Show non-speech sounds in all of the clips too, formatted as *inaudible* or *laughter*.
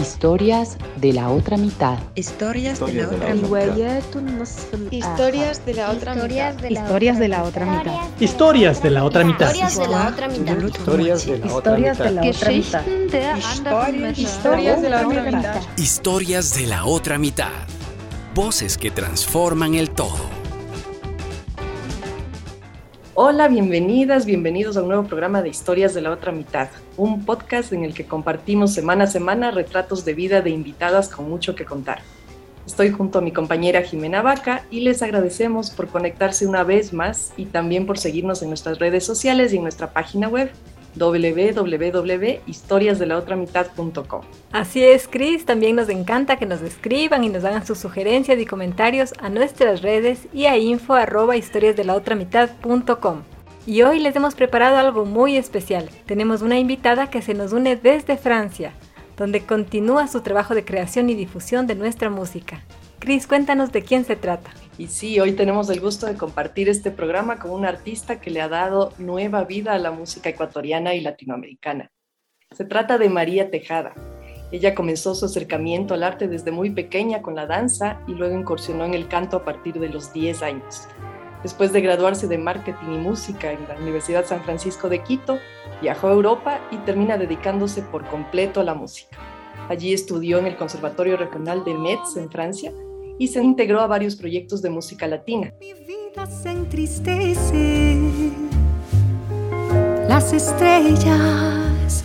Historias de la otra mitad. Historias de la otra mitad. Historias de la otra mitad. Historias de la otra mitad. Historias de la otra mitad. Historias de la otra mitad. Historias de la otra mitad. Historias de la otra mitad. Historias de la otra mitad. Voces que transforman el todo. Hola, bienvenidas, bienvenidos a un nuevo programa de Historias de la Otra Mitad, un podcast en el que compartimos semana a semana retratos de vida de invitadas con mucho que contar. Estoy junto a mi compañera Jimena Vaca y les agradecemos por conectarse una vez más y también por seguirnos en nuestras redes sociales y en nuestra página web www.historiasdelaotramitad.com. Así es, Cris, también nos encanta que nos escriban y nos hagan sus sugerencias y comentarios a nuestras redes y a info Y hoy les hemos preparado algo muy especial. Tenemos una invitada que se nos une desde Francia, donde continúa su trabajo de creación y difusión de nuestra música. Cris, cuéntanos de quién se trata. Y sí, hoy tenemos el gusto de compartir este programa con un artista que le ha dado nueva vida a la música ecuatoriana y latinoamericana. Se trata de María Tejada. Ella comenzó su acercamiento al arte desde muy pequeña con la danza y luego incursionó en el canto a partir de los 10 años. Después de graduarse de marketing y música en la Universidad San Francisco de Quito, viajó a Europa y termina dedicándose por completo a la música. Allí estudió en el Conservatorio Regional de Metz en Francia y se integró a varios proyectos de música latina. Mi vida se entristece, las estrellas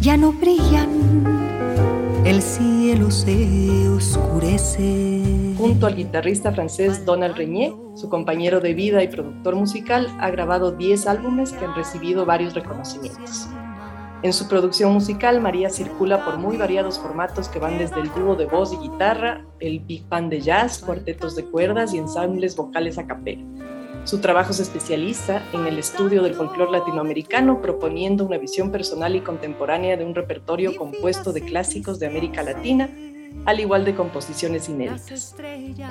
ya no brillan, el cielo se oscurece. Junto al guitarrista francés Donald Reñé, su compañero de vida y productor musical, ha grabado 10 álbumes que han recibido varios reconocimientos. En su producción musical, María circula por muy variados formatos que van desde el dúo de voz y guitarra, el big band de jazz, cuartetos de cuerdas y ensambles vocales a capella. Su trabajo se especializa en el estudio del folclore latinoamericano, proponiendo una visión personal y contemporánea de un repertorio compuesto de clásicos de América Latina al igual de composiciones inéditas.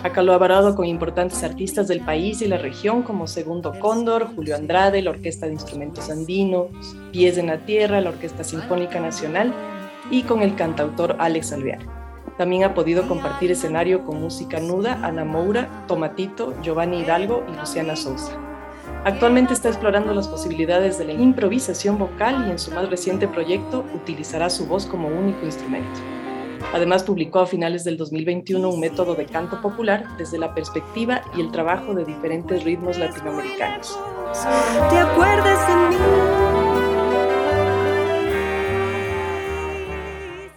Ha colaborado con importantes artistas del país y la región como Segundo Cóndor, Julio Andrade, la Orquesta de Instrumentos Andinos, Pies en la Tierra, la Orquesta Sinfónica Nacional y con el cantautor Alex Alvear. También ha podido compartir escenario con música nuda Ana Moura, Tomatito, Giovanni Hidalgo y Luciana Sousa. Actualmente está explorando las posibilidades de la improvisación vocal y en su más reciente proyecto utilizará su voz como único instrumento. Además, publicó a finales del 2021 un método de canto popular desde la perspectiva y el trabajo de diferentes ritmos latinoamericanos. ¿Te acuerdas de mí?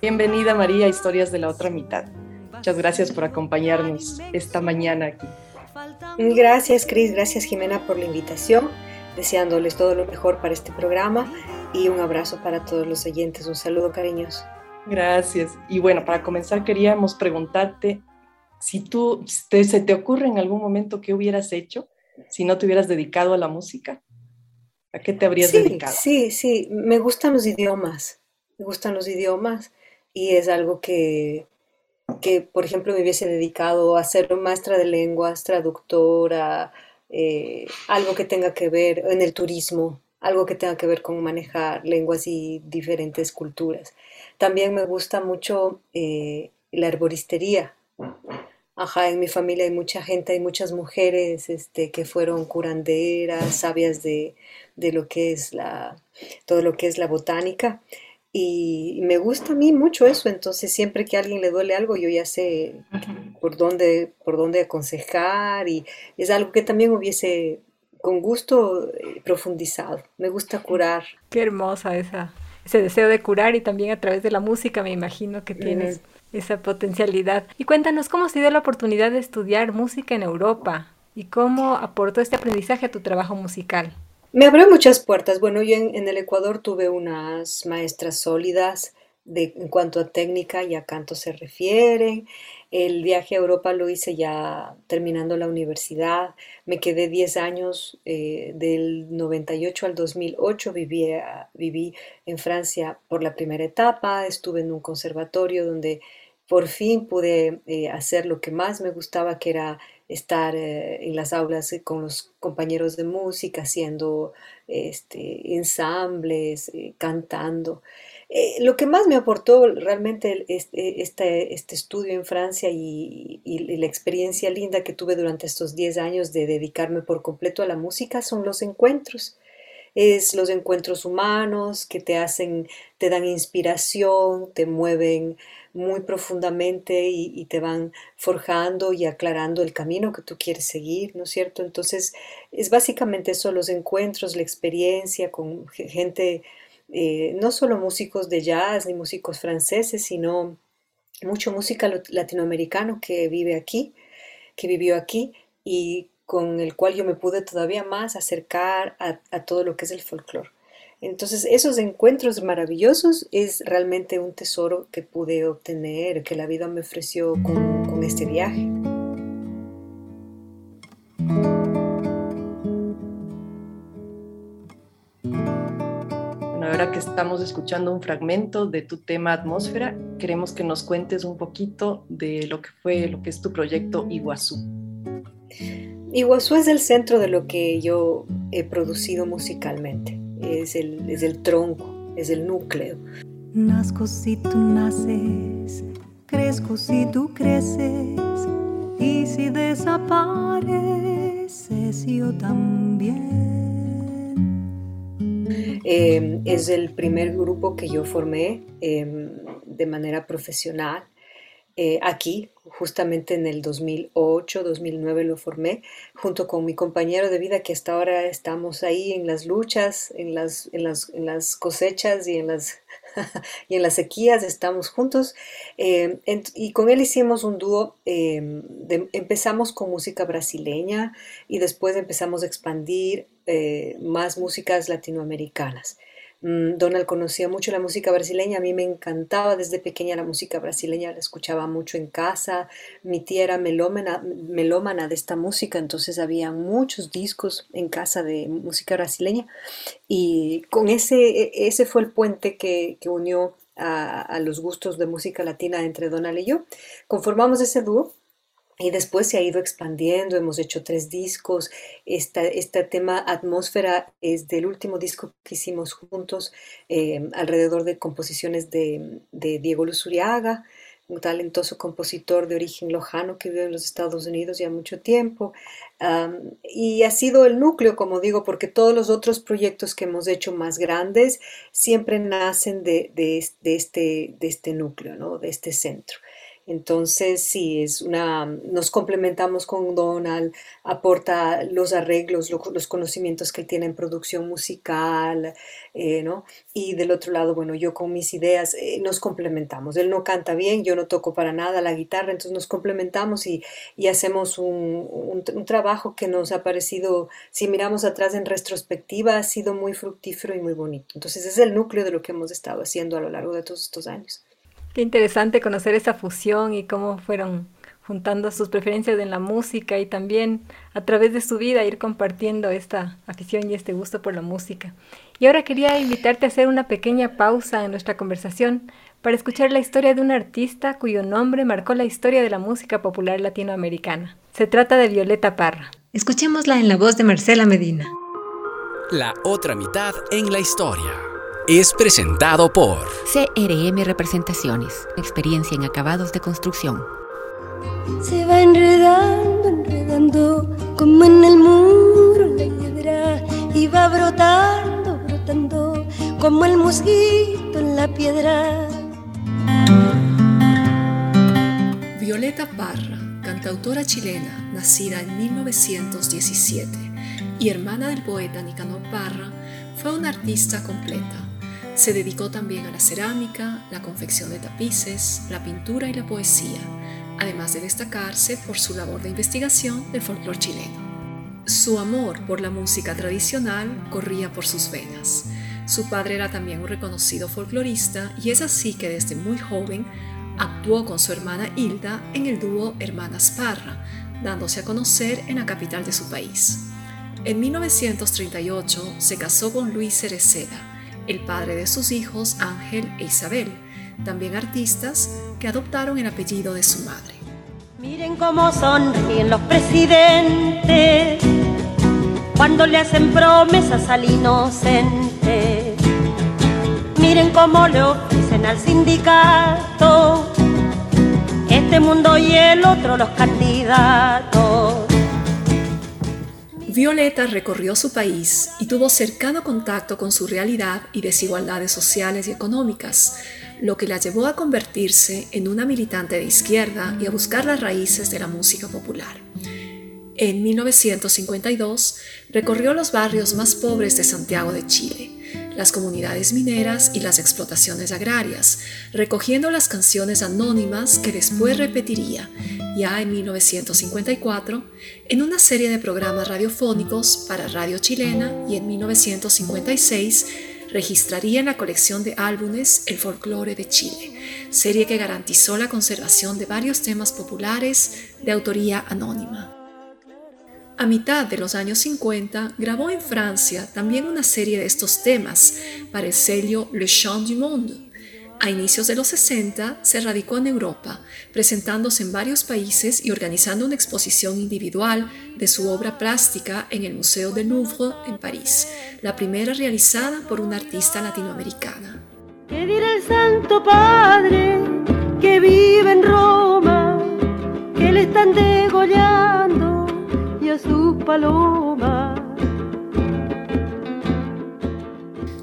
Bienvenida María a Historias de la Otra Mitad. Muchas gracias por acompañarnos esta mañana aquí. Gracias Cris, gracias Jimena por la invitación, deseándoles todo lo mejor para este programa y un abrazo para todos los oyentes, un saludo cariñoso. Gracias. Y bueno, para comenzar queríamos preguntarte si tú se te ocurre en algún momento qué hubieras hecho si no te hubieras dedicado a la música. ¿A qué te habrías dedicado? Sí, sí, me gustan los idiomas, me gustan los idiomas y es algo que, que por ejemplo, me hubiese dedicado a ser maestra de lenguas, traductora, eh, algo que tenga que ver en el turismo, algo que tenga que ver con manejar lenguas y diferentes culturas. También me gusta mucho eh, la arboristería. Ajá, en mi familia hay mucha gente, hay muchas mujeres este, que fueron curanderas, sabias de, lo que es la, todo lo que es la botánica. Y me gusta a mí mucho eso, entonces siempre que a alguien le duele algo, yo ya sé por dónde, por dónde aconsejar y es algo que también hubiese con gusto eh, profundizado. Me gusta curar. Qué hermosa esa, ese deseo de curar y también a través de la música me imagino que tienes esa potencialidad. Y cuéntanos cómo se dio la oportunidad de estudiar música en Europa y cómo aportó este aprendizaje a tu trabajo musical. Me abrió muchas puertas. Bueno, yo en, el Ecuador tuve unas maestras sólidas de, en cuanto a técnica y a canto se refieren. El viaje a Europa lo hice ya terminando la universidad. Me quedé 10 años, eh, del 98 al 2008 viví, viví en Francia por la primera etapa. Estuve en un conservatorio donde por fin pude eh, hacer lo que más me gustaba, que era estar eh, en las aulas con los compañeros de música, haciendo este, ensambles, cantando. Eh, lo que más me aportó realmente este, este, este estudio en Francia y, la experiencia linda que tuve durante estos 10 años de dedicarme por completo a la música son los encuentros. Es los encuentros humanos que te hacen, te dan inspiración, te mueven muy profundamente y, te van forjando y aclarando el camino que tú quieres seguir, ¿no es cierto? Entonces, es básicamente eso, los encuentros, la experiencia con gente, eh, no solo músicos de jazz ni músicos franceses, sino mucho música latinoamericano que vive aquí, que vivió aquí y con el cual yo me pude todavía más acercar a, todo lo que es el folclore. Entonces, esos encuentros maravillosos es realmente un tesoro que pude obtener, que la vida me ofreció con, este viaje. Ahora que estamos escuchando un fragmento de tu tema Atmósfera, queremos que nos cuentes un poquito de lo que fue, lo que es tu proyecto Iguazú. Iguazú es el centro de lo que yo he producido musicalmente es el, es el tronco, es el núcleo. Nazco si tú naces, crezco si tú creces, y si desapareces yo también. Em, es el primer grupo que yo formé em, de manera profesional eh, aquí, justamente en el 2008, 2009 lo formé, junto con mi compañero de vida que hasta ahora estamos ahí en las luchas, en las, en las, cosechas y en las, *laughs* y en las sequías, estamos juntos. Eh, y con él hicimos un dúo, em, empezamos con música brasileña y después empezamos a expandir eh, más músicas latinoamericanas. Mm, Donald conocía mucho la música brasileña, a mí me encantaba desde pequeña la música brasileña, la escuchaba mucho en casa, mi tía era melómana, melómana de esta música, entonces había muchos discos en casa de música brasileña y con ese, e, ese fue el puente que, unió a, a los gustos de música latina entre Donald y yo. Conformamos ese dúo y después se ha ido expandiendo, hemos hecho tres discos. este tema Atmósfera es del último disco que hicimos juntos, eh, alrededor de composiciones de, Diego Luzuriaga, un talentoso compositor de origen lojano que vive en los Estados Unidos ya mucho tiempo. y ha sido el núcleo, como digo, porque todos los otros proyectos que hemos hecho más grandes siempre nacen de, este, de este núcleo, ¿no? de este centro. Entonces, sí, es una, nos complementamos con Donald, aporta los arreglos, los conocimientos que él tiene en producción musical, eh, ¿no? Y del otro lado, bueno, yo con mis ideas eh, nos complementamos. Él no canta bien, yo no toco para nada la guitarra, entonces nos complementamos y, hacemos un, trabajo que nos ha parecido, si miramos atrás en retrospectiva, ha sido muy fructífero y muy bonito. Entonces, es el núcleo de lo que hemos estado haciendo a lo largo de todos estos años. Qué interesante conocer esa fusión y cómo fueron juntando sus preferencias en la música y también a través de su vida ir compartiendo esta afición y este gusto por la música. Y ahora quería invitarte a hacer una pequeña pausa en nuestra conversación para escuchar la historia de un artista cuyo nombre marcó la historia de la música popular latinoamericana. Se trata de Violeta Parra. Escuchémosla en la voz de Marcela Medina. La otra mitad en la historia es presentado por CRM Representaciones, experiencia en acabados de construcción. Se va enredando, enredando, como en el muro la piedra, y va brotando, brotando, como el mosquito en la piedra. Violeta Parra, cantautora chilena, nacida en 1917 y hermana del poeta Nicanor Parra, fue una artista completa se dedicó también a la cerámica, la confección de tapices, la pintura y la poesía, además de destacarse por su labor de investigación del folclore chileno. Su amor por la música tradicional corría por sus venas. Su padre era también un reconocido folclorista y es así que desde muy joven actuó con su hermana Hilda en el dúo Hermanas Parra, dándose a conocer en la capital de su país. En 1938 se casó con Luis Cereceda, el padre de sus hijos Ángel e Isabel, también artistas que adoptaron el apellido de su madre. Miren cómo sonríen los presidentes cuando le hacen promesas al inocente. miren cómo le ofrecen al sindicato este mundo y el otro los candidatos. Violeta recorrió su país y tuvo cercano contacto con su realidad y desigualdades sociales y económicas, lo que la llevó a convertirse en una militante de izquierda y a buscar las raíces de la música popular. En 1952 recorrió los barrios más pobres de Santiago de Chile las comunidades mineras y las explotaciones agrarias, recogiendo las canciones anónimas que después repetiría, ya en 1954, en una serie de programas radiofónicos para Radio Chilena y en 1956 registraría en la colección de álbumes El Folclore de Chile, serie que garantizó la conservación de varios temas populares de autoría anónima. A mitad de los años 50 grabó en Francia también una serie de estos temas para el sello Le Chant du Monde. A inicios de los 60 se radicó en Europa, presentándose en varios países y organizando una exposición individual de su obra plástica en el Museo del Louvre en París, la primera realizada por una artista latinoamericana. ¿Qué dirá el Santo Padre que vive en Roma, que le están degollando? Su paloma.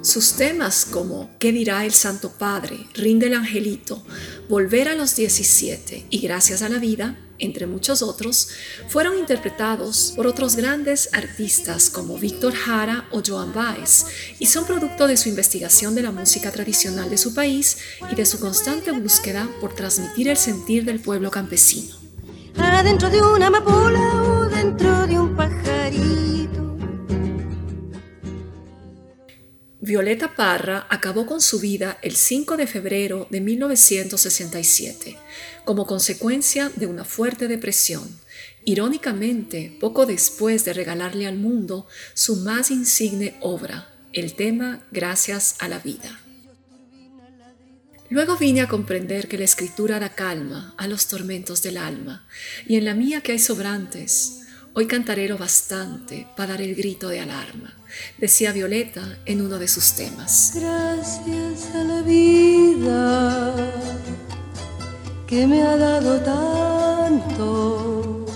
Sus temas como ¿Qué dirá el Santo Padre? Rinde el Angelito, Volver a los 17 y Gracias a la Vida, entre muchos otros, fueron interpretados por otros grandes artistas como Víctor Jara o Joan Baez y son producto de su investigación de la música tradicional de su país y de su constante búsqueda por transmitir el sentir del pueblo campesino. Adentro de una amapola dentro de un pajarito. Violeta Parra acabó con su vida el 5 de febrero de 1967 como consecuencia de una fuerte depresión, irónicamente poco después de regalarle al mundo su más insigne obra, el tema Gracias a la vida. Luego vine a comprender que la escritura da calma a los tormentos del alma, y en la mía que hay sobrantes, Hoy cantaré lo bastante para dar el grito de alarma, decía Violeta en uno de sus temas. Gracias a la vida que me ha dado tanto.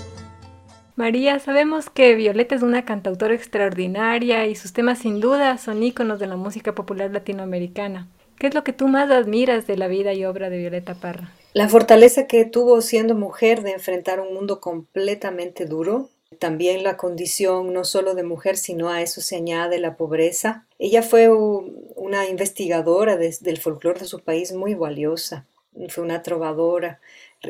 María, sabemos que Violeta es una cantautora extraordinaria y sus temas sin duda son íconos de la música popular latinoamericana. ¿Qué es lo que tú más admiras de la vida y obra de Violeta Parra? La fortaleza que tuvo siendo mujer de enfrentar un mundo completamente duro, también la condición no solo de mujer, sino a eso se añade la pobreza. Ella fue una investigadora del folclore de su país muy valiosa, fue una trovadora,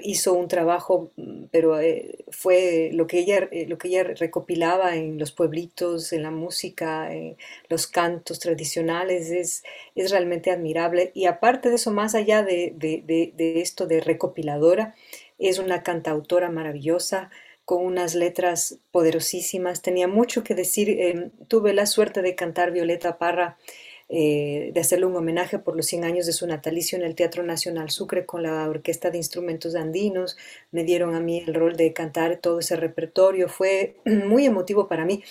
hizo un trabajo, pero eh, fue lo que, ella, eh, lo que ella recopilaba en los pueblitos, en la música, en los cantos tradicionales, es, es realmente admirable. Y aparte de eso, más allá de, de esto de recopiladora, es una cantautora maravillosa, con unas letras poderosísimas, tenía mucho que decir. Em, tuve la suerte de cantar Violeta Parra, eh, de hacerle un homenaje por los 100 años de su natalicio en el Teatro Nacional Sucre con la Orquesta de Instrumentos Andinos. Me dieron a mí el rol de cantar todo ese repertorio. Fue *clears throat* muy emotivo para mí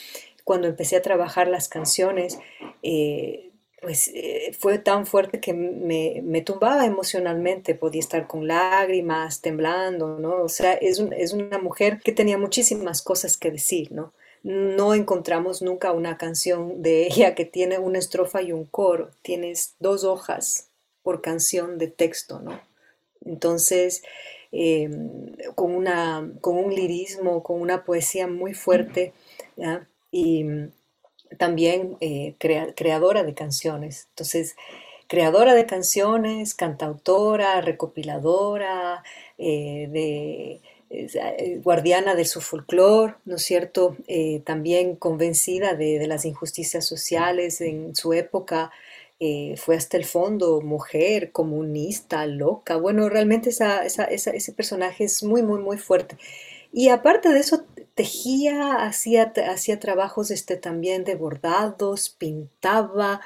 cuando empecé a trabajar las canciones. Eh, pues eh, fue tan fuerte que me, me, tumbaba emocionalmente, podía estar con lágrimas, temblando, ¿no? O sea, es, es una mujer que tenía muchísimas cosas que decir, ¿no? No encontramos nunca una canción de ella que tiene una estrofa y un coro, tienes dos hojas por canción de texto, ¿no? Entonces, em, con, una, con un lirismo, con una poesía muy fuerte, ¿ya? Y también eh, creadora de canciones. Entonces, creadora de canciones, cantautora, recopiladora, eh, eh, guardiana de su folclore, ¿no es cierto? también convencida de, las injusticias sociales en su época. fue hasta el fondo mujer, comunista, loca. Bueno, realmente ese personaje es muy, muy, muy fuerte. Y aparte de eso, tejía, hacía, hacía trabajos este, también de bordados, pintaba,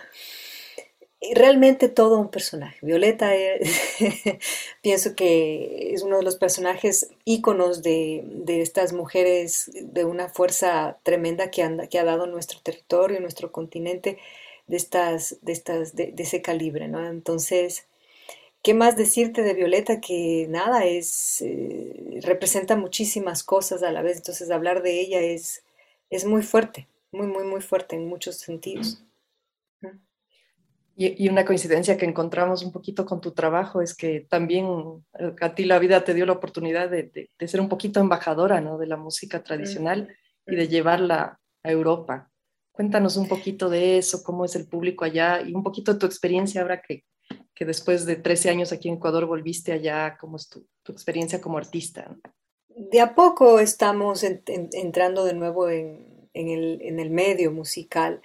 realmente todo un personaje. Violeta *laughs* pienso que es uno de los personajes íconos de, estas mujeres de una fuerza tremenda que, anda, que ha dado nuestro territorio, nuestro continente. de, estas, de, estas, de, ese calibre, ¿no? Entonces, ¿qué más decirte de Violeta? Que nada, es, eh, representa muchísimas cosas a la vez, entonces hablar de ella es, es muy fuerte, muy, muy, muy fuerte en muchos sentidos. Y, una coincidencia que encontramos un poquito con tu trabajo es que también eh, a ti la vida te dio la oportunidad de, ser un poquito embajadora ¿no? de la música tradicional y de llevarla a Europa. Cuéntanos un poquito de eso, cómo es el público allá y un poquito de tu experiencia ahora que, que después de 13 años aquí en Ecuador volviste allá, cómo es tu, tu experiencia como artista. De a poco estamos entrando de nuevo en, en, el, en el medio musical.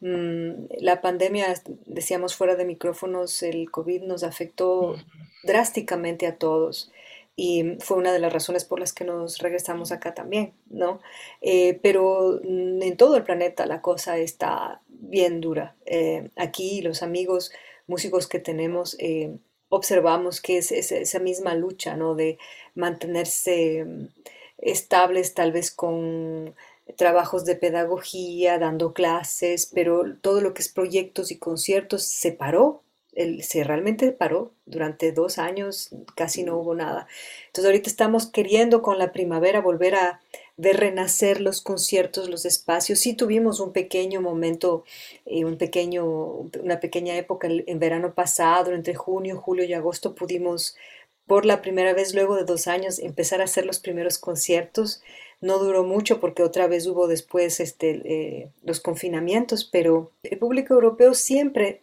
Mm, la pandemia, decíamos fuera de micrófonos, el COVID nos afectó drásticamente a todos y fue una de las razones por las que nos regresamos acá también, ¿no? Eh, pero en todo el planeta la cosa está bien dura. Eh, aquí los amigos músicos que tenemos eh, observamos que es, esa misma lucha, ¿no? De mantenerse mm, estables tal vez con trabajos de pedagogía, dando clases, pero todo lo que es proyectos y conciertos se paró, se realmente paró durante dos años, casi no hubo nada. Entonces ahorita estamos queriendo con la primavera volver a ver renacer los conciertos, los espacios. Sí tuvimos un pequeño momento, eh, un pequeño, una pequeña época en verano pasado, entre junio, julio y agosto pudimos por la primera vez luego de dos años empezar a hacer los primeros conciertos no duró mucho porque otra vez hubo después este, eh, los confinamientos, pero el público europeo siempre,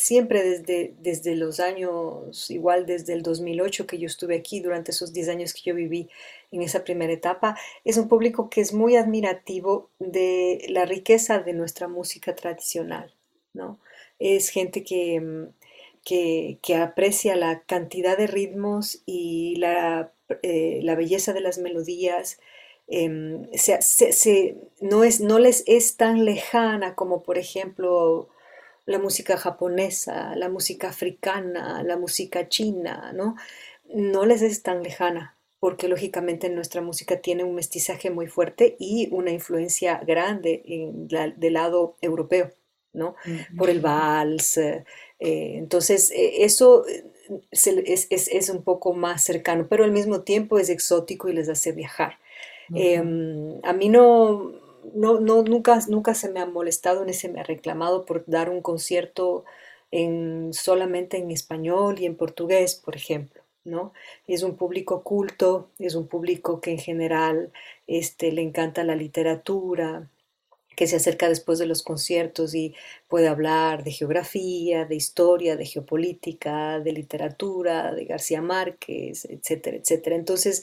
siempre desde, desde los años, igual desde el 2008 que yo estuve aquí, durante esos 10 años que yo viví en esa primera etapa, es un público que es muy admirativo de la riqueza de nuestra música tradicional, ¿no? Es gente que, mm, que, que aprecia la cantidad de ritmos y la, eh, la belleza de las melodías, Em, no, es, no les es tan lejana como por ejemplo la música japonesa, la música africana, la música china, ¿no? No les es tan lejana porque lógicamente nuestra música tiene un mestizaje muy fuerte y una influencia grande en del lado europeo, ¿no? Por el vals. Eh, entonces, eh, eso eh, es, es, un poco más cercano, pero al mismo tiempo es exótico y les hace viajar. Em, a mí no, no, no, nunca, nunca se me ha molestado ni se me ha reclamado por dar un concierto en, solamente en español y en portugués, por ejemplo. ¿no? Es un público culto, es un público que en general este, le encanta la literatura, que se acerca después de los conciertos y puede hablar de geografía, de historia, de geopolítica, de literatura, de García Márquez, etcétera, etcétera. Entonces,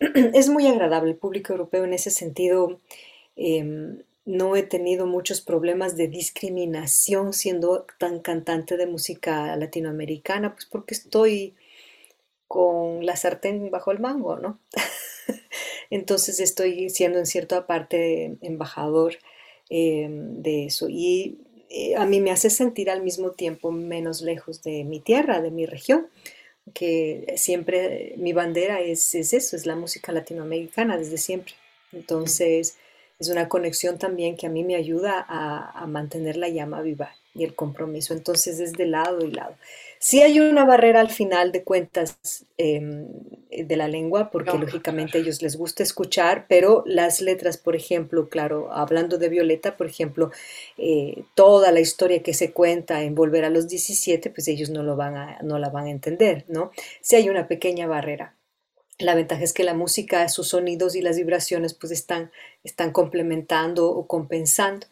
*clears throat* es muy agradable el público europeo en ese sentido. Em, no he tenido muchos problemas de discriminación siendo tan cantante de música latinoamericana, pues porque estoy con la sartén bajo el mango, ¿no? *laughs* Entonces estoy siendo en cierta parte embajador Em, de eso. Y eh, a mí me hace sentir al mismo tiempo menos lejos de mi tierra, de mi región, que siempre mi bandera es, es eso, es la música latinoamericana desde siempre. Entonces es una conexión también que a mí me ayuda a, a mantener la llama viva y el compromiso. Entonces es de lado y lado. Sí hay una barrera al final de cuentas em, de la lengua, porque lógicamente a ellos les gusta escuchar, pero las letras, por ejemplo, claro, hablando de Violeta, por ejemplo, eh, toda la historia que se cuenta en Volver a los 17, pues ellos no, lo van a, no la van a entender, ¿no? Sí hay una pequeña barrera. La ventaja es que la música, sus sonidos y las vibraciones pues están, están complementando o compensando.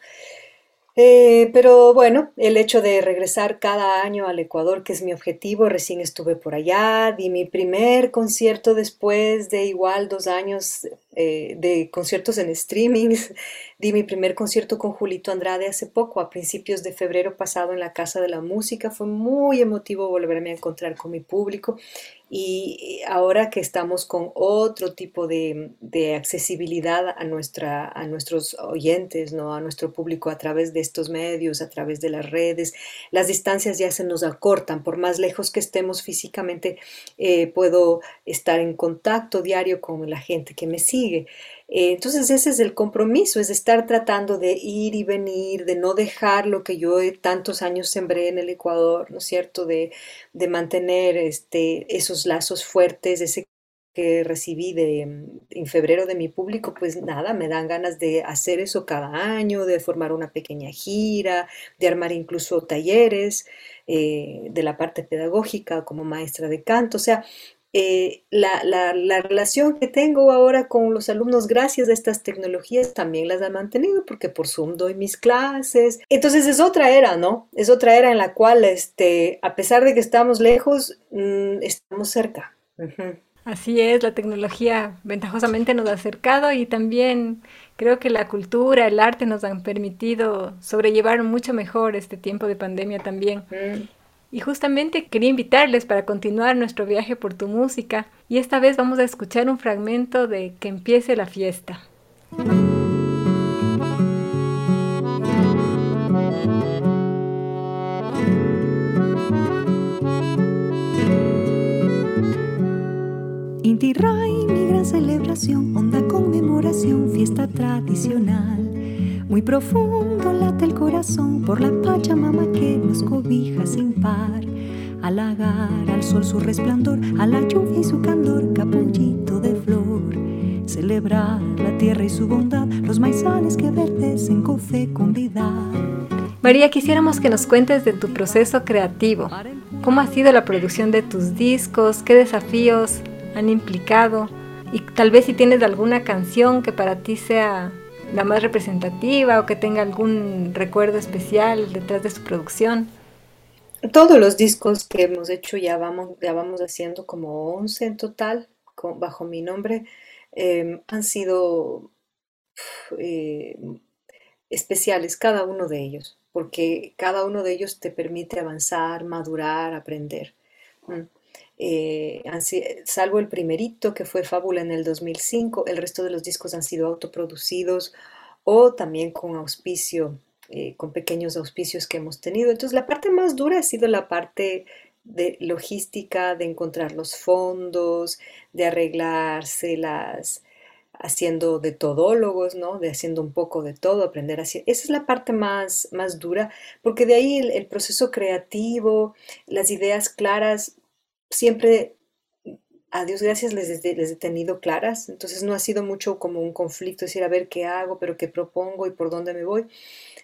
Eh, pero bueno, el hecho de regresar cada año al Ecuador, que es mi objetivo, recién estuve por allá, di mi primer concierto después de igual dos años eh, de conciertos en streaming, di mi primer concierto con Julito Andrade hace poco, a principios de febrero pasado en la Casa de la Música, fue muy emotivo volverme a encontrar con mi público y ahora que estamos con otro tipo de, accesibilidad a, nuestra, a nuestros oyentes, ¿no? a nuestro público a través de estos medios, a través de las redes, las distancias ya se nos acortan. Por más lejos que estemos físicamente, eh, puedo estar en contacto diario con la gente que me sigue. Eh, entonces ese es el compromiso, es estar tratando de ir y venir, de no dejar lo que yo tantos años sembré en el Ecuador, ¿no es cierto? De, de mantener este, esos lazos fuertes, ese que recibí de, en febrero de mi público, pues nada, me dan ganas de hacer eso cada año, de formar una pequeña gira, de armar incluso talleres eh, de la parte pedagógica como maestra de canto. O sea, eh, la, la, relación que tengo ahora con los alumnos gracias a estas tecnologías también las ha mantenido porque por Zoom doy mis clases. Entonces es otra era, ¿no? Es otra era en la cual, este, a pesar de que estamos lejos, mm, estamos cerca. Así es, la tecnología ventajosamente nos ha acercado y también creo que la cultura, el arte nos han permitido sobrellevar mucho mejor este tiempo de pandemia también. Mm. Y justamente quería invitarles para continuar nuestro viaje por tu música y esta vez vamos a escuchar un fragmento de Que empiece la fiesta. Inti mi gran celebración, honda conmemoración, fiesta tradicional. Muy profundo late el corazón por la Pachamama que nos cobija sin par. Halagar al sol su resplandor, a la lluvia y su candor, capullito de flor. Celebrar la tierra y su bondad, los maizales que verdecen con fecundidad. María, quisiéramos que nos cuentes de tu proceso creativo. ¿Cómo ha sido la producción de tus discos? ¿Qué desafíos han implicado y tal vez si tienes alguna canción que para ti sea la más representativa o que tenga algún recuerdo especial detrás de su producción. Todos los discos que hemos hecho ya vamos, ya vamos haciendo como 11 en total bajo mi nombre. Em, han sido eh, especiales cada uno de ellos, porque cada uno de ellos te permite avanzar, madurar, aprender. Eh, salvo el primerito que fue Fábula en el 2005, el resto de los discos han sido autoproducidos o también con auspicio, eh, con pequeños auspicios que hemos tenido. Entonces la parte más dura ha sido la parte de logística, de encontrar los fondos, de arreglárselas, haciendo de todólogos, ¿no? De haciendo un poco de todo, aprender así. Esa es la parte más, más dura, porque de ahí el proceso creativo, las ideas claras, siempre, a Dios gracias, les, he tenido claras, entonces no ha sido mucho como un conflicto, decir, a ver qué hago, pero qué propongo y por dónde me voy.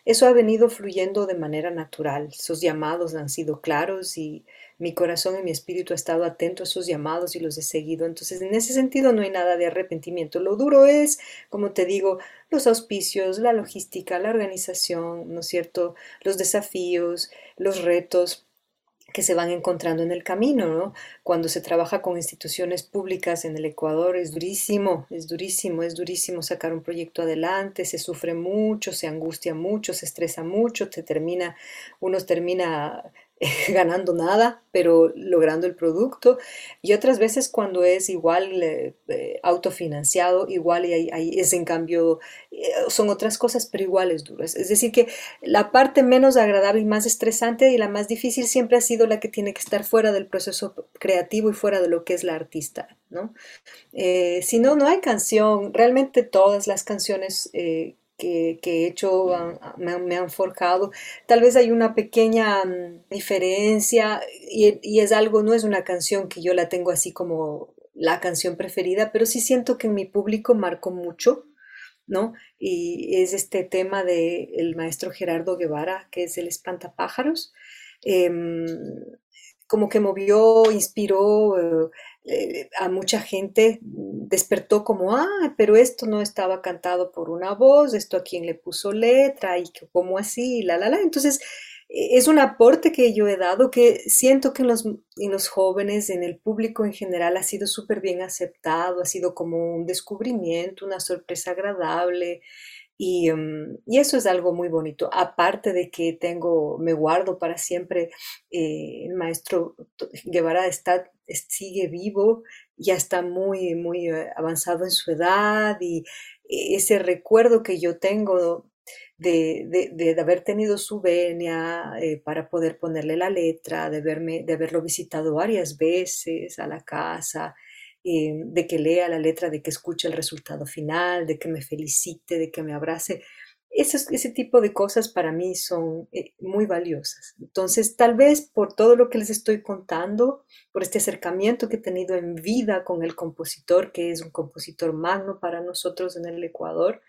Eso ha venido fluyendo de manera natural, esos llamados han sido claros y mi corazón y mi espíritu ha estado atento a esos llamados y los he seguido. Entonces, en ese sentido no hay nada de arrepentimiento. Lo duro es, como te digo, los auspicios, la logística, la organización, ¿no es cierto? Los desafíos, los retos que se van encontrando en el camino, ¿no? Cuando se trabaja con instituciones públicas en el Ecuador es durísimo, es durísimo, es durísimo sacar un proyecto adelante, se sufre mucho, se angustia mucho, se estresa mucho, te termina, uno termina *laughs* ganando nada, pero logrando el producto. Y otras veces cuando es igual eh, eh, autofinanciado, igual y ahí, es en cambio, eh, son otras cosas, pero igual es duro. Es decir, que la parte menos agradable y más estresante y la más difícil siempre ha sido la que tiene que estar fuera del proceso creativo y fuera de lo que es la artista. ¿no? si no, no hay canción. Realmente todas las canciones que, he hecho me, han forjado. Tal vez hay una pequeña mm, diferencia y, es algo, no es una canción que yo la tengo así como la canción preferida, pero sí siento que en mi público marcó mucho, ¿no? Y es este tema del el maestro Gerardo Guevara, que es el espantapájaros. Em, como que movió, inspiró, eh, eh, a mucha gente despertó como, ah, pero esto no estaba cantado por una voz, esto a quien le puso letra y cómo así, la, la, la. Entonces, e, es un aporte que yo he dado que siento que en los, en los jóvenes, en el público en general, ha sido súper bien aceptado, ha sido como un descubrimiento, una sorpresa agradable. Y, mm, y, eso es algo muy bonito. Aparte de que tengo, me guardo para siempre, eh, el maestro Guevara está, sigue vivo, ya está muy, muy eh, avanzado en su edad y ese recuerdo que yo tengo de, de, haber tenido su venia eh, para poder ponerle la letra, de, verme, de haberlo visitado varias veces a la casa, eh, de que lea la letra, de que escuche el resultado final, de que me felicite, de que me abrace. Ese, ese tipo de cosas para mí son eh, muy valiosas. Entonces, tal vez por todo lo que les estoy contando, por este acercamiento que he tenido en vida con el compositor, que es un compositor magno para nosotros en el Ecuador,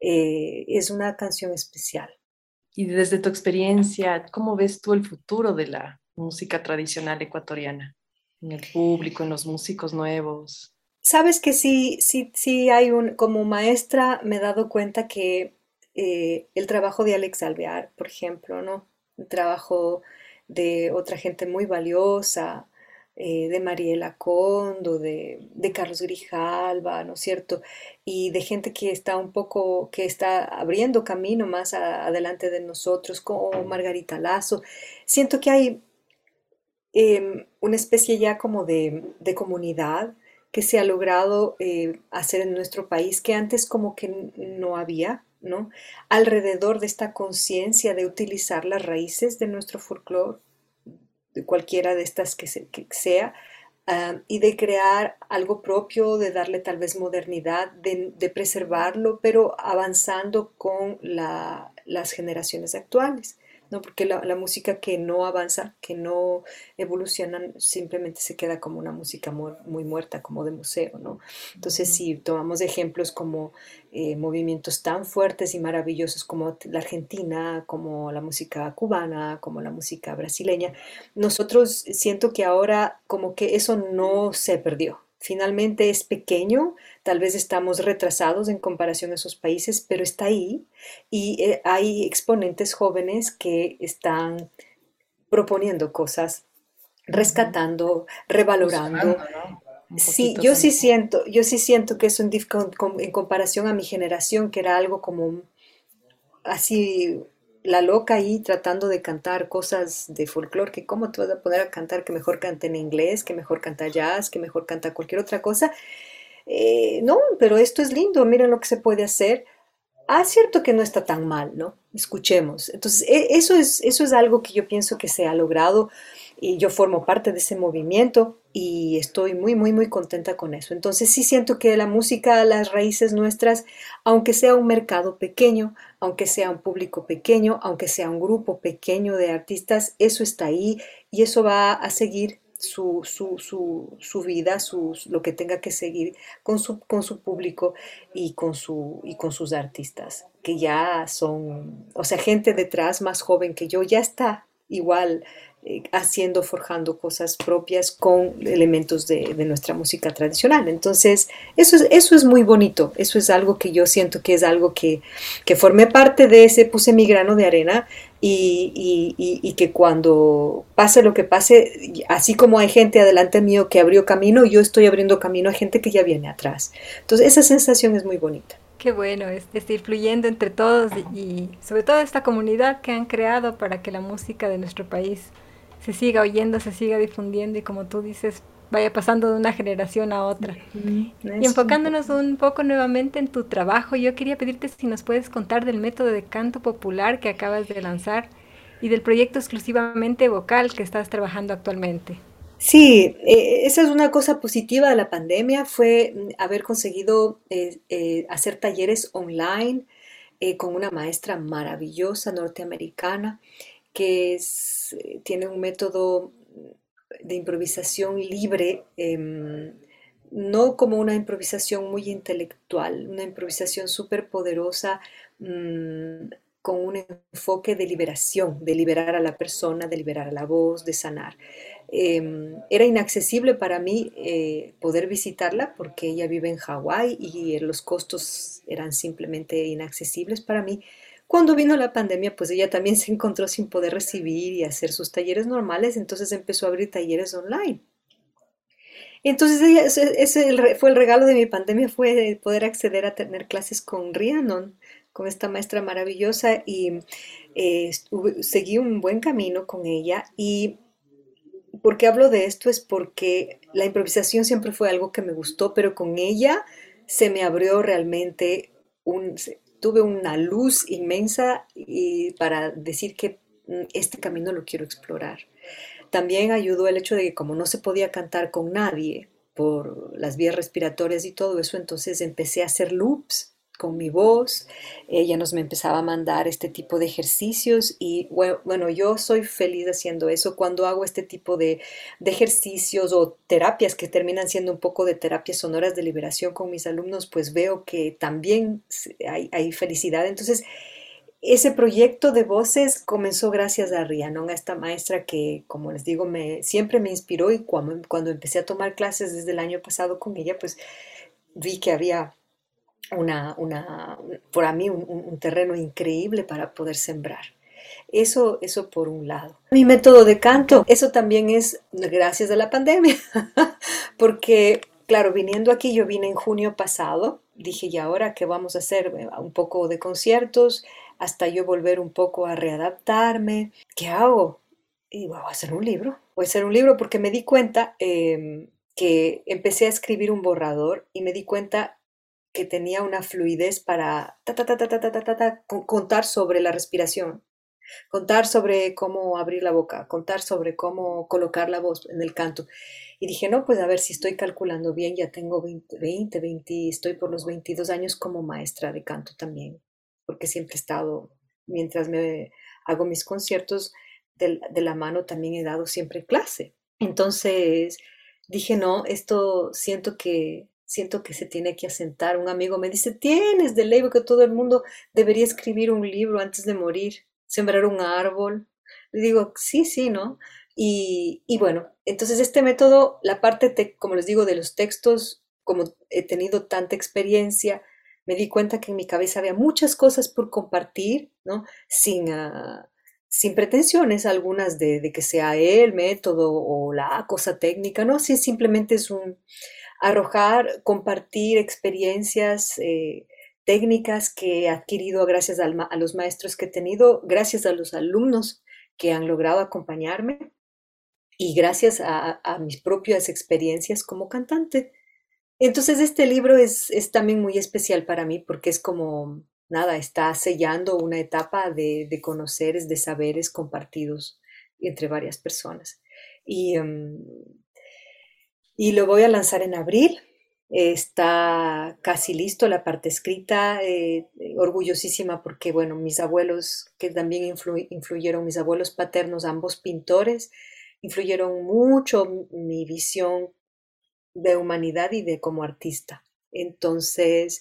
eh, es una canción especial. Y desde tu experiencia, ¿cómo ves tú el futuro de la música tradicional ecuatoriana? En el público, en los músicos nuevos. Sabes que sí, sí, sí hay un, como maestra me he dado cuenta que eh, el trabajo de Alex Alvear, por ejemplo, ¿no? El trabajo de otra gente muy valiosa, eh, de Mariela Condo, de, de, Carlos Grijalva, ¿no es cierto? Y de gente que está un poco, que está abriendo camino más adelante de nosotros, como Margarita Lazo. Siento que hay em, una especie ya como de, de comunidad que se ha logrado eh, hacer en nuestro país, que antes como que no había, ¿no? Alrededor de esta conciencia de utilizar las raíces de nuestro folclore de cualquiera de estas que, sea, ah, y de crear algo propio, de darle tal vez modernidad, de, preservarlo, pero avanzando con las generaciones actuales. ¿No? Porque la, música que no avanza, que no evoluciona, simplemente se queda como una música muy, muerta, como de museo, ¿no? Entonces, si tomamos ejemplos como eh, movimientos tan fuertes y maravillosos como la Argentina, como la música cubana, como la música brasileña, nosotros siento que ahora como que eso no se perdió, finalmente es pequeño, tal vez estamos retrasados en comparación a esos países, pero está ahí y eh, hay exponentes jóvenes que están proponiendo cosas, rescatando, revalorando. Sí, yo sí siento, yo sí siento que eso en, en comparación a mi generación, que era algo como así la loca ahí tratando de cantar cosas de folclore, que cómo te vas a poner a cantar que mejor canta en inglés, que mejor canta jazz, que mejor canta cualquier otra cosa. Eh, no, pero esto es lindo, miren lo que se puede hacer. Ah, cierto que no está tan mal, ¿no? Escuchemos. Entonces, e, eso es, eso es algo que yo pienso que se ha logrado y yo formo parte de ese movimiento y estoy muy, muy, muy contenta con eso. Entonces sí siento que la música, las raíces nuestras, aunque sea un mercado pequeño, aunque sea un público pequeño, aunque sea un grupo pequeño de artistas, eso está ahí y eso va a seguir su, su, su, su vida, lo que tenga que seguir con su, con su público y con, su, y con sus artistas, que ya son, o sea, gente detrás más joven que yo, ya está igual haciendo, forjando cosas propias con elementos de, nuestra música tradicional. Entonces, eso es, eso es muy bonito, eso es algo que yo siento que es algo que, que formé parte de ese, puse mi grano de arena y, y, que cuando pase lo que pase, así como hay gente adelante mío que abrió camino, yo estoy abriendo camino a gente que ya viene atrás. Entonces, esa sensación es muy bonita. Qué bueno, es, ir fluyendo entre todos y sobre todo esta comunidad que han creado para que la música de nuestro país se siga oyendo, se siga difundiendo y como tú dices, vaya pasando de una generación a otra. y enfocándonos un poco nuevamente en tu trabajo, yo quería pedirte si nos puedes contar del método de canto popular que acabas de lanzar y del proyecto exclusivamente vocal que estás trabajando actualmente. Sí, eh, esa es una cosa positiva de la pandemia, fue mm, haber conseguido eh, eh, hacer talleres online con una maestra maravillosa norteamericana que eh, tiene un método de improvisación libre, em, no como una improvisación muy intelectual, una improvisación súper poderosa mm, con un enfoque de liberación, de liberar a la persona, de liberar a la voz, de sanar. Em, era inaccesible para mí eh, poder visitarla porque ella vive en Hawái y los costos eran simplemente inaccesibles para mí. Cuando vino la pandemia, pues ella también se encontró sin poder recibir y hacer sus talleres normales, entonces empezó a abrir talleres online. Entonces ese, fue el regalo de mi pandemia, fue poder acceder a tener clases con Rhiannon, con esta maestra maravillosa y eh, seguí un buen camino con ella y ¿por qué hablo de esto? Es porque la improvisación siempre fue algo que me gustó, pero con ella se me abrió realmente un, tuve una luz inmensa y para decir que mm, este camino lo quiero explorar. También ayudó el hecho de que como no se podía cantar con nadie, por las vías respiratorias y todo eso, entonces empecé a hacer loops con mi voz, ella nos me empezaba a mandar este tipo de ejercicios y bueno, yo soy feliz haciendo eso cuando hago este tipo de, ejercicios o terapias que terminan siendo un poco de terapias sonoras de liberación con mis alumnos, pues veo que también hay, felicidad. Entonces, ese proyecto de voces comenzó gracias a Rhiannon, a esta maestra que, como les digo, me, siempre me inspiró y cuando, cuando empecé a tomar clases desde el año pasado con ella, pues vi que había una, una, para mí un, terreno increíble para poder sembrar. Eso, eso por un lado. Mi método de canto, eso también es gracias a la pandemia, *laughs* porque claro, viniendo aquí, yo vine en junio pasado, dije, ¿y ahora qué vamos a hacer? Un poco de conciertos, hasta yo volver un poco a readaptarme. ¿Qué hago? Y voy a hacer un libro. Voy a hacer un libro porque me di cuenta em, que empecé a escribir un borrador y me di cuenta que tenía una fluidez para contar sobre la respiración, contar sobre cómo abrir la boca, contar sobre cómo colocar la voz en el canto. Y dije, no, pues a ver si estoy calculando bien, ya tengo 20, 20, 20 estoy por los 22 años como maestra de canto también, porque siempre he estado, mientras me hago mis conciertos de, de la mano, también he dado siempre clase. Entonces dije, no, esto siento que siento que se tiene que asentar. Un amigo me dice, tienes de ley que todo el mundo debería escribir un libro antes de morir, sembrar un árbol. Le digo, sí, sí, ¿no? Y, bueno, entonces este método, la parte, como les digo, de los textos, como he tenido tanta experiencia, me di cuenta que en mi cabeza había muchas cosas por compartir, ¿no? Sin, ah, sin pretensiones algunas de, de, que sea el método o la cosa técnica, ¿no? Sí, simplemente es un, arrojar, compartir experiencias, eh, técnicas que he adquirido gracias a los maestros que he tenido, gracias a los alumnos que han logrado acompañarme y gracias a, mis propias experiencias como cantante. Entonces este libro es, también muy especial para mí porque es como, nada, está sellando una etapa de, conoceres, de saberes compartidos entre varias personas. Y em, y lo voy a lanzar en abril. Está casi listo la parte escrita, eh, orgullosísima porque, bueno, mis abuelos, que también influyeron, mis abuelos paternos, ambos pintores, influyeron mucho mi visión de humanidad y de como artista. Entonces,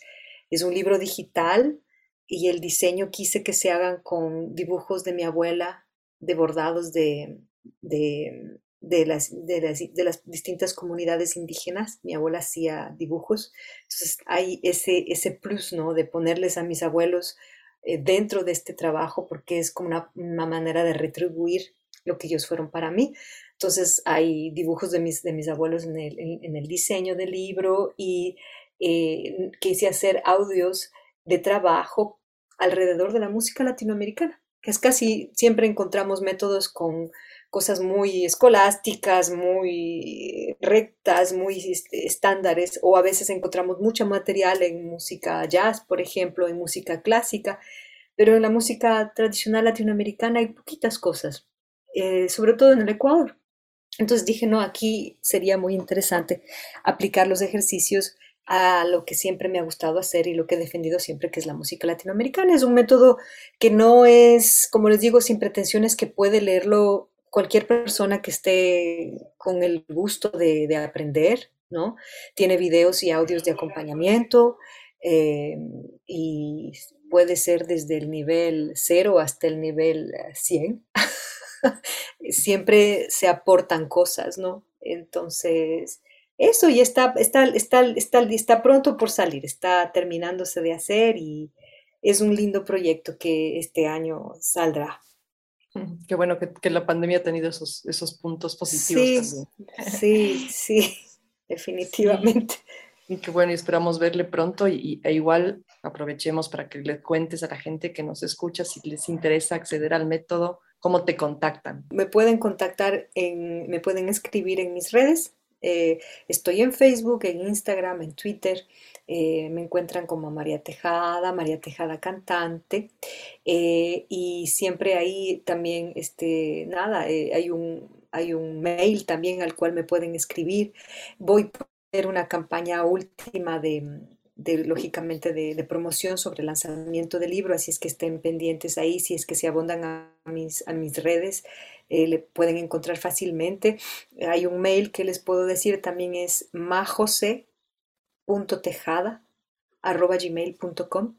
es un libro digital y el diseño quise que se hagan con dibujos de mi abuela, de bordados de, de de las, de las, distintas comunidades indígenas. Mi abuela hacía dibujos. Entonces hay ese, ese plus, ¿no? De ponerles a mis abuelos eh, dentro de este trabajo porque es como una, manera de retribuir lo que ellos fueron para mí. Entonces hay dibujos de mis, de mis abuelos en el, en, el diseño del libro y eh, quise hacer audios de trabajo alrededor de la música latinoamericana, que es casi siempre encontramos métodos con cosas muy escolásticas, muy rectas, muy este, estándares, o a veces encontramos mucho material en música jazz, por ejemplo, en música clásica, pero en la música tradicional latinoamericana hay poquitas cosas, eh, sobre todo en el Ecuador. Entonces dije, no, aquí sería muy interesante aplicar los ejercicios a lo que siempre me ha gustado hacer y lo que he defendido siempre, que es la música latinoamericana. Es un método que no es, como les digo, sin pretensiones, que puede leerlo cualquier persona que esté con el gusto de, aprender, ¿no? Tiene videos y audios de acompañamiento eh, y puede ser desde el nivel 0 hasta el nivel 100. *laughs* Siempre se aportan cosas, ¿no? Entonces, eso ya está, está, está, está, está pronto por salir, está terminándose de hacer y es un lindo proyecto que este año saldrá. Qué bueno que, la pandemia ha tenido esos, esos puntos positivos sí, Sí, sí, *laughs* definitivamente. Y qué bueno, y esperamos verle pronto y, e igual aprovechemos para que le cuentes a la gente que nos escucha si les interesa acceder al método, cómo te contactan. Me pueden contactar, en, me pueden escribir en mis redes. Eh, estoy en Facebook, en Instagram, en Twitter. Eh, me encuentran como María Tejada, María Tejada cantante, eh, y siempre ahí también, este, nada, hay, un, hay un mail también al cual me pueden escribir. Voy una campaña última de, lógicamente, de, promoción sobre el lanzamiento del libro, así es que estén pendientes ahí, si es que se abondan a mis, a mis redes, eh, le pueden encontrar fácilmente. Hay un mail que les puedo decir, también es majose.tejada.gmail.com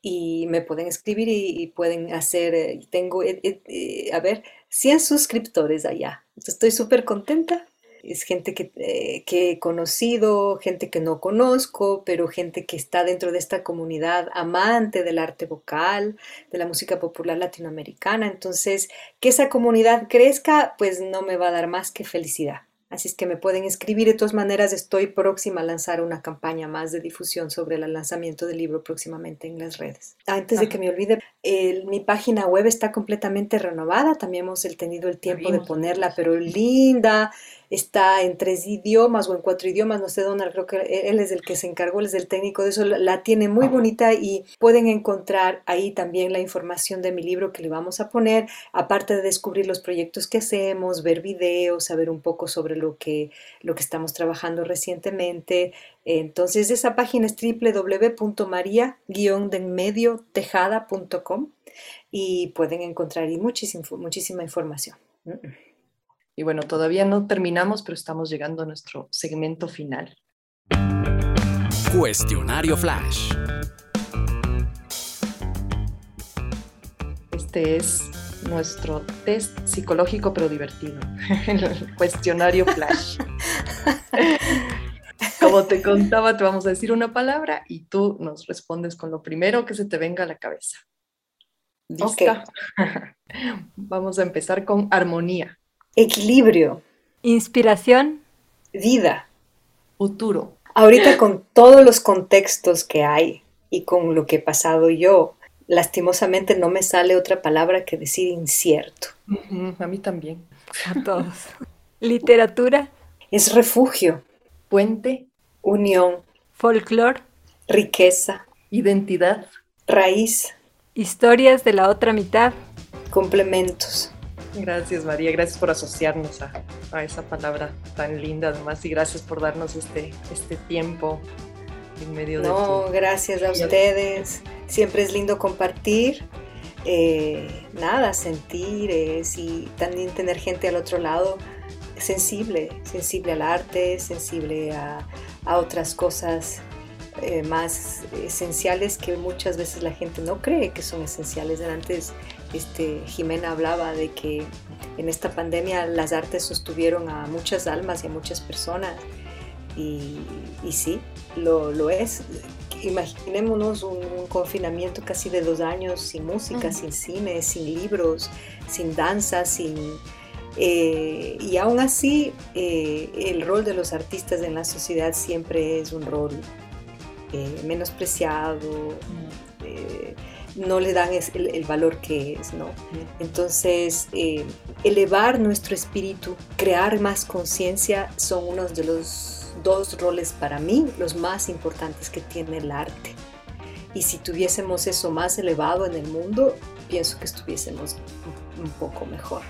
y me pueden escribir y, pueden hacer, eh, tengo, eh, a ver, 100 suscriptores allá. Estoy súper contenta es gente eh, que, he conocido, gente que no conozco, pero gente que está dentro de esta comunidad amante del arte vocal, de la música popular latinoamericana. Entonces, que esa comunidad crezca, pues no me va a dar más que felicidad. Así es que me pueden escribir. De todas maneras, estoy próxima a lanzar una campaña más de difusión sobre el lanzamiento del libro próximamente en las redes. Antes de que me olvide, mi página web está completamente renovada. También hemos tenido el tiempo de ponerla, pero linda está en tres idiomas o en cuatro idiomas, no sé, Donald, creo que él es el que se encargó, él es el técnico de eso, la tiene muy bonita y pueden encontrar ahí también la información de mi libro que le vamos a poner, aparte de descubrir los proyectos que hacemos, ver videos, saber un poco sobre lo que, lo que estamos trabajando recientemente. Entonces, esa página es www.maria-denmediotejada.com y pueden encontrar ahí muchísima, muchísima información. Y bueno, todavía no terminamos, pero estamos llegando a nuestro segmento final. Cuestionario Flash. Este es nuestro test psicológico pero divertido, *laughs* el cuestionario Flash. *laughs* Como te contaba, te vamos a decir una palabra y tú nos respondes con lo primero que se te venga a la cabeza. ¿Lista? *laughs* Vamos a empezar con armonía. Equilibrio. Inspiración. Vida. Futuro. Ahorita con todos los contextos que hay y con lo que he pasado yo, lastimosamente no me sale otra palabra que decir incierto. a mí también. A todos. *laughs* Literatura. Es refugio. Puente. Unión. Folclor. Riqueza. Identidad. Raíz. Historias de la otra mitad. Complementos. Gracias María, gracias por asociarnos a, esa palabra tan linda además y gracias por darnos este, este tiempo en medio de... No, gracias a ustedes. Siempre es lindo compartir. Eh, nada, sentir y también tener gente al otro lado sensible, sensible al arte, sensible a, otras cosas eh, más esenciales que muchas veces la gente no cree que son esenciales. Antes este, Jimena hablaba de que en esta pandemia las artes sostuvieron a muchas almas y a muchas personas. Y, sí, lo, es. Imaginémonos un, confinamiento casi de dos años sin música, sin cine, sin libros, sin danza, sin... Eh, y aún así, eh, el rol de los artistas en la sociedad siempre es un rol eh, menospreciado no le dan el, valor que es, ¿no? Entonces, eh, elevar nuestro espíritu, crear más conciencia son unos de los dos roles para mí, los más importantes que tiene el arte. Y si tuviésemos eso más elevado en el mundo, pienso que estuviésemos un poco mejor.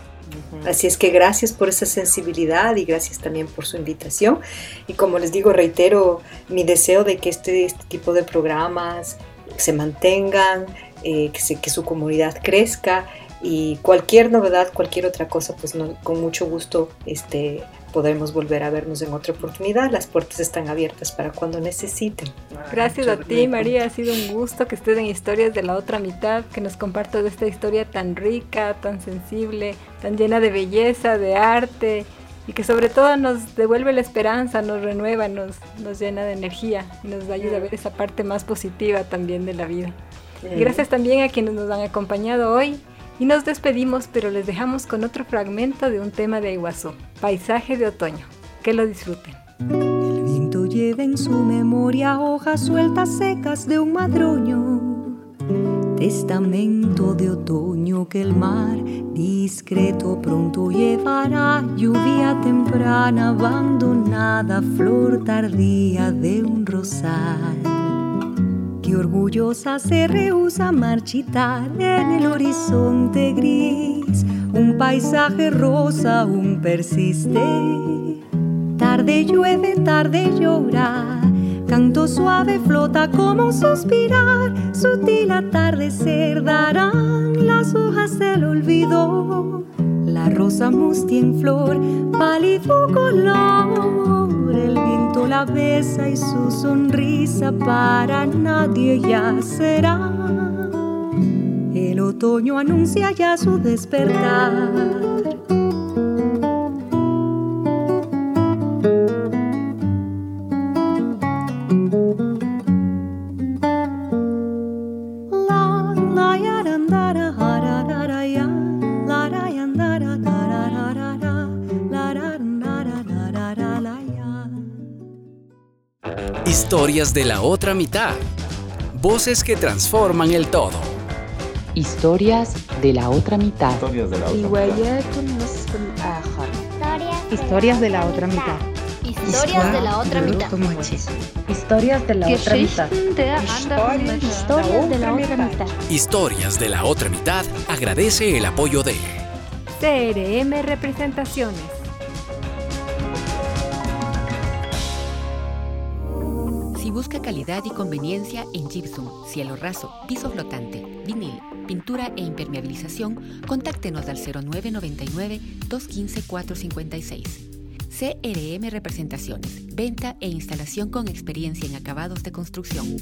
Así es que gracias por esa sensibilidad y gracias también por su invitación. Y como les digo, reitero mi deseo de que este, este tipo de programas se mantengan, eh, que, su comunidad crezca y cualquier novedad, cualquier otra cosa, pues con mucho gusto este, podremos volver a vernos en otra oportunidad. Las puertas están abiertas para cuando necesiten. Gracias a ti, María. Ha sido un gusto que estés en Historias de la Otra Mitad, que nos compartas esta historia tan rica, tan sensible, tan llena de belleza, de arte y que sobre todo nos devuelve la esperanza, nos renueva, nos, nos llena de energía y nos ayuda a ver esa parte más positiva también de la vida gracias también a quienes nos han acompañado hoy. Y nos despedimos, pero les dejamos con otro fragmento de un tema de Iguazú, Paisaje de Otoño. Que lo disfruten. El viento lleva en su memoria hojas sueltas secas de un madroño. Testamento de otoño que el mar discreto pronto llevará. Lluvia temprana abandonada, flor tardía de un rosal orgullosa se rehúsa marchitar en el horizonte gris. Un paisaje rosa aún persiste. Tarde llueve, tarde llora. Canto suave flota como suspirar. Sutil atardecer darán las hojas del olvido. La rosa mustia en flor, pálido color. El viento la besa y su sonrisa para nadie ya será. El otoño anuncia ya su despertar. Historias de la otra mitad. Voces que transforman el todo. Historias de la otra mitad. Historias de la otra mitad. Historias de la otra mitad. Historias de la otra mitad. Historias de la otra mitad. Historias de la otra mitad agradece el apoyo de CRM Representaciones. Calidad y conveniencia en gypsum, cielo raso, piso flotante, vinil, pintura e impermeabilización, contáctenos al 0999 215 456. CRM Representaciones, venta e instalación con experiencia en acabados de construcción.